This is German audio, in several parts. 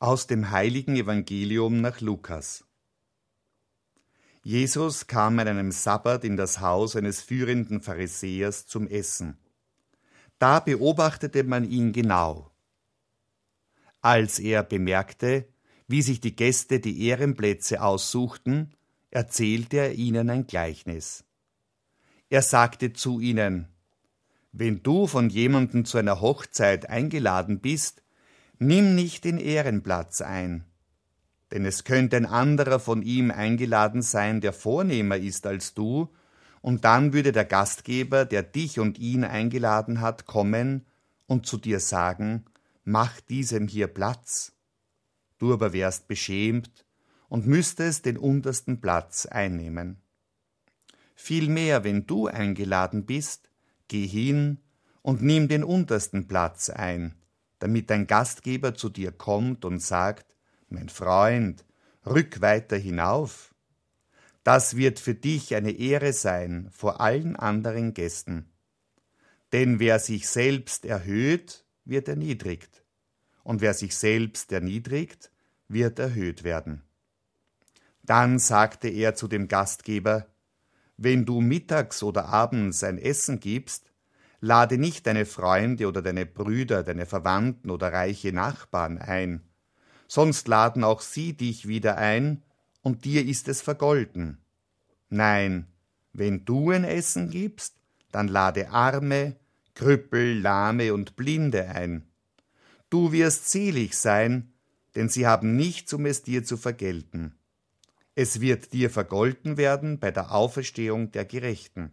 Aus dem heiligen Evangelium nach Lukas. Jesus kam an einem Sabbat in das Haus eines führenden Pharisäers zum Essen. Da beobachtete man ihn genau. Als er bemerkte, wie sich die Gäste die Ehrenplätze aussuchten, erzählte er ihnen ein Gleichnis. Er sagte zu ihnen, Wenn du von jemandem zu einer Hochzeit eingeladen bist, nimm nicht den Ehrenplatz ein, denn es könnte ein anderer von ihm eingeladen sein, der vornehmer ist als du, und dann würde der Gastgeber, der dich und ihn eingeladen hat, kommen und zu dir sagen, mach diesem hier Platz. Du aber wärst beschämt und müsstest den untersten Platz einnehmen. Vielmehr, wenn du eingeladen bist, geh hin und nimm den untersten Platz ein, damit dein Gastgeber zu dir kommt und sagt, mein Freund, rück weiter hinauf. Das wird für dich eine Ehre sein vor allen anderen Gästen. Denn wer sich selbst erhöht, wird erniedrigt, und wer sich selbst erniedrigt, wird erhöht werden. Dann sagte er zu dem Gastgeber, Wenn du mittags oder abends ein Essen gibst, Lade nicht deine Freunde oder deine Brüder, deine Verwandten oder reiche Nachbarn ein, sonst laden auch sie dich wieder ein, und dir ist es vergolten. Nein, wenn du ein Essen gibst, dann lade Arme, Krüppel, Lahme und Blinde ein. Du wirst selig sein, denn sie haben nichts, um es dir zu vergelten. Es wird dir vergolten werden bei der Auferstehung der Gerechten.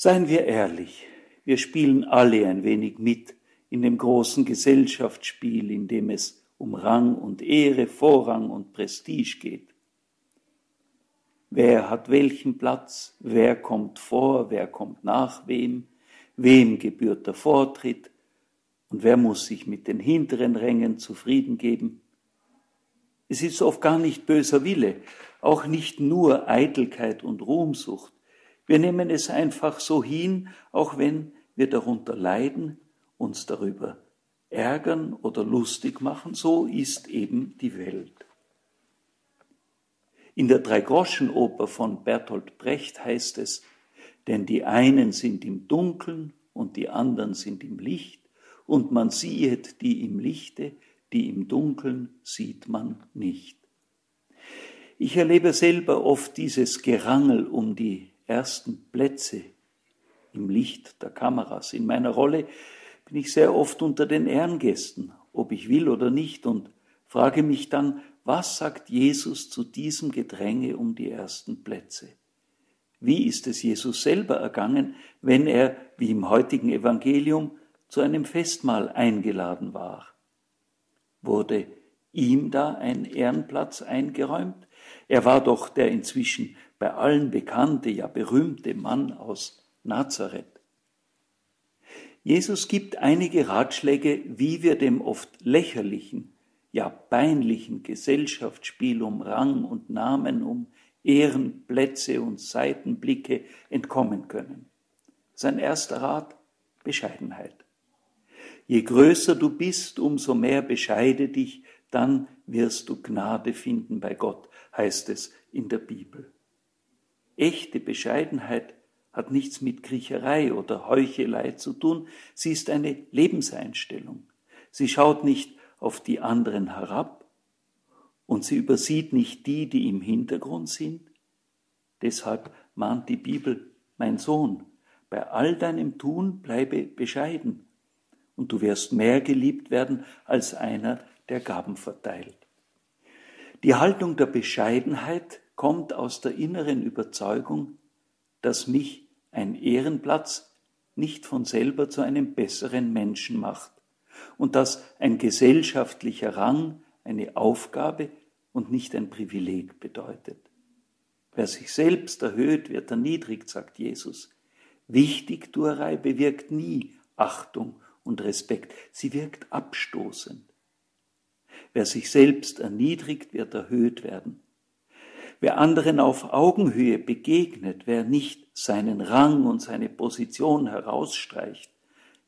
Seien wir ehrlich, wir spielen alle ein wenig mit in dem großen Gesellschaftsspiel, in dem es um Rang und Ehre, Vorrang und Prestige geht. Wer hat welchen Platz, wer kommt vor, wer kommt nach wem, wem gebührt der Vortritt? Und wer muss sich mit den hinteren Rängen zufrieden geben. Es ist oft gar nicht böser Wille, auch nicht nur Eitelkeit und Ruhmsucht, wir nehmen es einfach so hin, auch wenn wir darunter leiden, uns darüber ärgern oder lustig machen. So ist eben die Welt. In der Dreigroschenoper von Bertolt Brecht heißt es, denn die einen sind im Dunkeln und die anderen sind im Licht, und man siehet die im Lichte, die im Dunkeln sieht man nicht. Ich erlebe selber oft dieses Gerangel um die ersten Plätze im Licht der Kameras. In meiner Rolle bin ich sehr oft unter den Ehrengästen, ob ich will oder nicht, und frage mich dann, was sagt Jesus zu diesem Gedränge um die ersten Plätze? Wie ist es Jesus selber ergangen, wenn er, wie im heutigen Evangelium, zu einem Festmahl eingeladen war? Wurde ihm da ein Ehrenplatz eingeräumt? Er war doch der inzwischen bei allen bekannte, ja berühmte Mann aus Nazareth. Jesus gibt einige Ratschläge, wie wir dem oft lächerlichen, ja peinlichen Gesellschaftsspiel um Rang und Namen, um Ehrenplätze und Seitenblicke entkommen können. Sein erster Rat Bescheidenheit. Je größer du bist, umso mehr bescheide dich, dann wirst du Gnade finden bei Gott, heißt es in der Bibel. Echte Bescheidenheit hat nichts mit Kriecherei oder Heuchelei zu tun, sie ist eine Lebenseinstellung. Sie schaut nicht auf die anderen herab und sie übersieht nicht die, die im Hintergrund sind. Deshalb mahnt die Bibel, mein Sohn, bei all deinem Tun bleibe bescheiden und du wirst mehr geliebt werden als einer, der Gaben verteilt. Die Haltung der Bescheidenheit kommt aus der inneren Überzeugung, dass mich ein Ehrenplatz nicht von selber zu einem besseren Menschen macht und dass ein gesellschaftlicher Rang eine Aufgabe und nicht ein Privileg bedeutet. Wer sich selbst erhöht, wird erniedrigt, sagt Jesus. Wichtigtuerei bewirkt nie Achtung und Respekt, sie wirkt abstoßend. Wer sich selbst erniedrigt, wird erhöht werden. Wer anderen auf Augenhöhe begegnet, wer nicht seinen Rang und seine Position herausstreicht,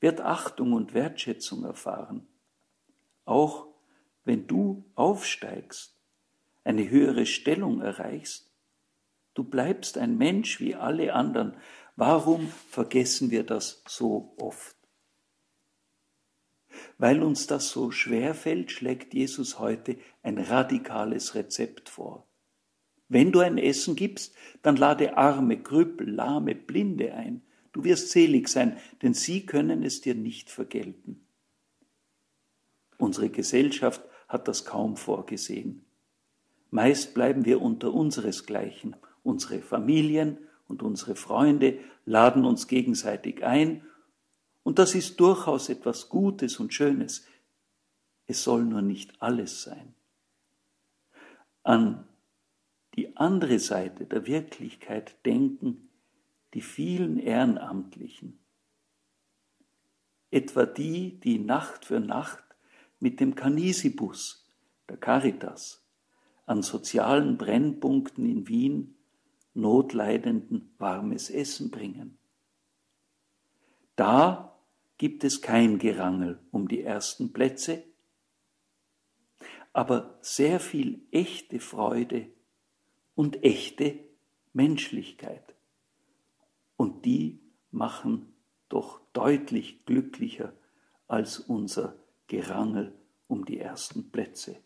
wird Achtung und Wertschätzung erfahren. Auch wenn du aufsteigst, eine höhere Stellung erreichst, du bleibst ein Mensch wie alle anderen. Warum vergessen wir das so oft? Weil uns das so schwer fällt, schlägt Jesus heute ein radikales Rezept vor. Wenn du ein Essen gibst, dann lade Arme, Krüppel, Lahme, Blinde ein. Du wirst selig sein, denn sie können es dir nicht vergelten. Unsere Gesellschaft hat das kaum vorgesehen. Meist bleiben wir unter unseresgleichen. Unsere Familien und unsere Freunde laden uns gegenseitig ein und das ist durchaus etwas Gutes und Schönes. Es soll nur nicht alles sein. An die andere Seite der Wirklichkeit denken die vielen Ehrenamtlichen, etwa die, die Nacht für Nacht mit dem Canisibus, der Caritas, an sozialen Brennpunkten in Wien Notleidenden warmes Essen bringen. Da gibt es kein Gerangel um die ersten Plätze, aber sehr viel echte Freude und echte Menschlichkeit. Und die machen doch deutlich glücklicher als unser Gerangel um die ersten Plätze.